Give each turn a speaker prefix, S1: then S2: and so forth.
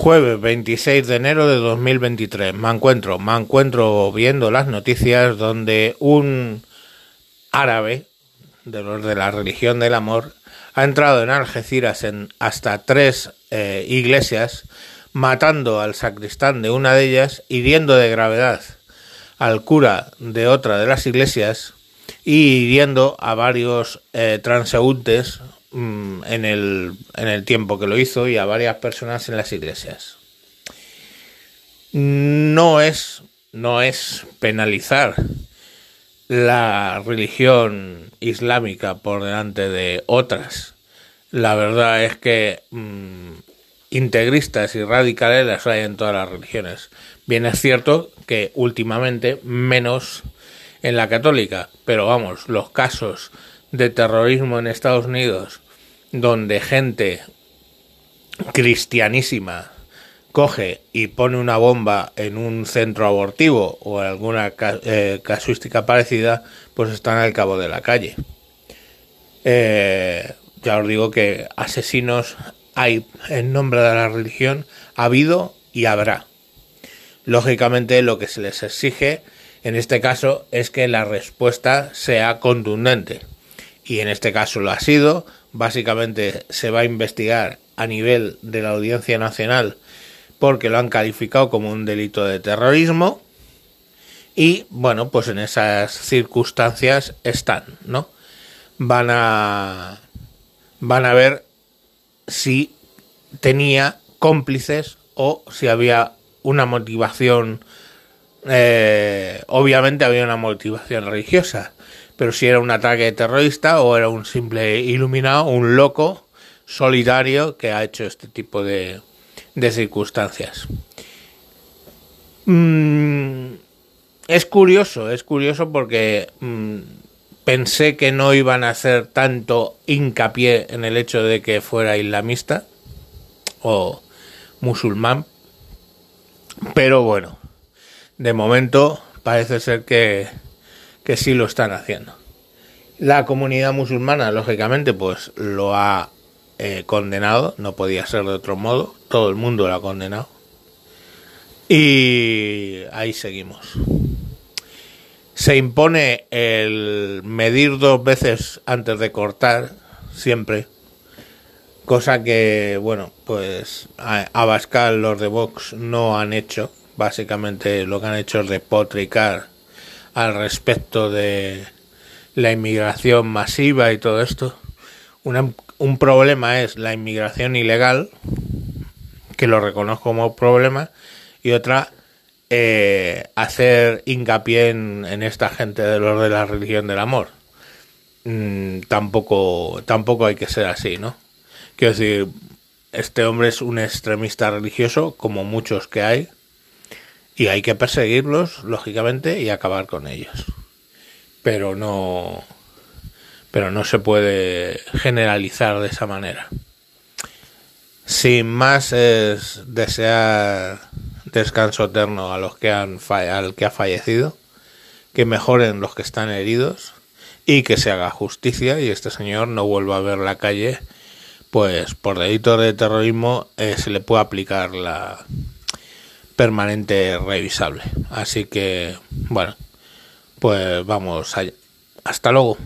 S1: Jueves 26 de enero de 2023. Me encuentro, me encuentro viendo las noticias donde un árabe de los de la religión del amor ha entrado en Algeciras en hasta tres eh, iglesias, matando al sacristán de una de ellas, hiriendo de gravedad al cura de otra de las iglesias y hiriendo a varios eh, transeúntes mm, en, el, en el tiempo que lo hizo y a varias personas en las iglesias. No es, no es penalizar la religión islámica por delante de otras. La verdad es que mm, integristas y radicales las hay en todas las religiones. Bien es cierto que últimamente menos en la católica, pero vamos, los casos de terrorismo en Estados Unidos donde gente cristianísima coge y pone una bomba en un centro abortivo o alguna eh, casuística parecida, pues están al cabo de la calle. Eh, ya os digo que asesinos hay en nombre de la religión, ha habido y habrá. Lógicamente lo que se les exige en este caso es que la respuesta sea contundente. Y en este caso lo ha sido. Básicamente se va a investigar a nivel de la Audiencia Nacional porque lo han calificado como un delito de terrorismo. Y bueno, pues en esas circunstancias están, ¿no? Van a van a ver si tenía cómplices o si había una motivación eh, obviamente había una motivación religiosa, pero si era un ataque terrorista o era un simple iluminado, un loco solidario que ha hecho este tipo de, de circunstancias. Mm, es curioso, es curioso porque mm, pensé que no iban a hacer tanto hincapié en el hecho de que fuera islamista o musulmán, pero bueno, de momento parece ser que, que sí lo están haciendo. La comunidad musulmana, lógicamente, pues lo ha eh, condenado, no podía ser de otro modo, todo el mundo lo ha condenado. Y ahí seguimos. Se impone el medir dos veces antes de cortar, siempre. Cosa que, bueno, pues a Abascal los de Vox no han hecho básicamente lo que han hecho es repotricar al respecto de la inmigración masiva y todo esto. un problema es la inmigración ilegal, que lo reconozco como problema, y otra, eh, hacer hincapié en, esta gente de los de la religión del amor. Mm, tampoco, tampoco hay que ser así, ¿no? Quiero decir, este hombre es un extremista religioso, como muchos que hay, y hay que perseguirlos, lógicamente, y acabar con ellos. Pero no, pero no se puede generalizar de esa manera. Sin más es desear descanso eterno a los que han al que ha fallecido, que mejoren los que están heridos y que se haga justicia y este señor no vuelva a ver la calle, pues por delito de terrorismo eh, se le puede aplicar la permanente revisable. Así que, bueno, pues vamos allá. Hasta luego.